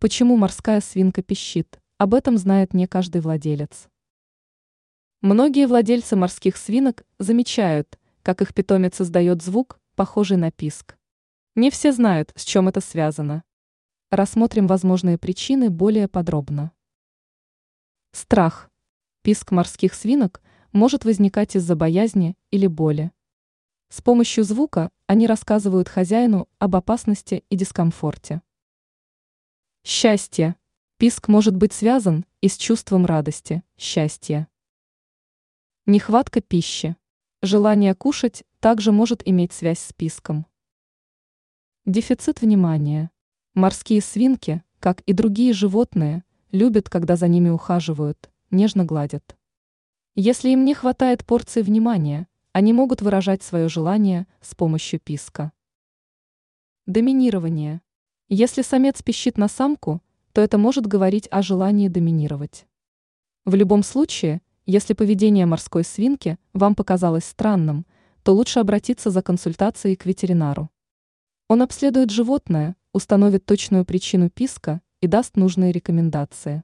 Почему морская свинка пищит? Об этом знает не каждый владелец. Многие владельцы морских свинок замечают, как их питомец издает звук, похожий на писк. Не все знают, с чем это связано. Рассмотрим возможные причины более подробно. Страх. Писк морских свинок может возникать из-за боязни или боли. С помощью звука они рассказывают хозяину об опасности и дискомфорте. Счастье. Писк может быть связан и с чувством радости, счастья. Нехватка пищи. Желание кушать также может иметь связь с писком. Дефицит внимания. Морские свинки, как и другие животные, любят, когда за ними ухаживают, нежно гладят. Если им не хватает порции внимания, они могут выражать свое желание с помощью писка. Доминирование. Если самец пищит на самку, то это может говорить о желании доминировать. В любом случае, если поведение морской свинки вам показалось странным, то лучше обратиться за консультацией к ветеринару. Он обследует животное, установит точную причину писка и даст нужные рекомендации.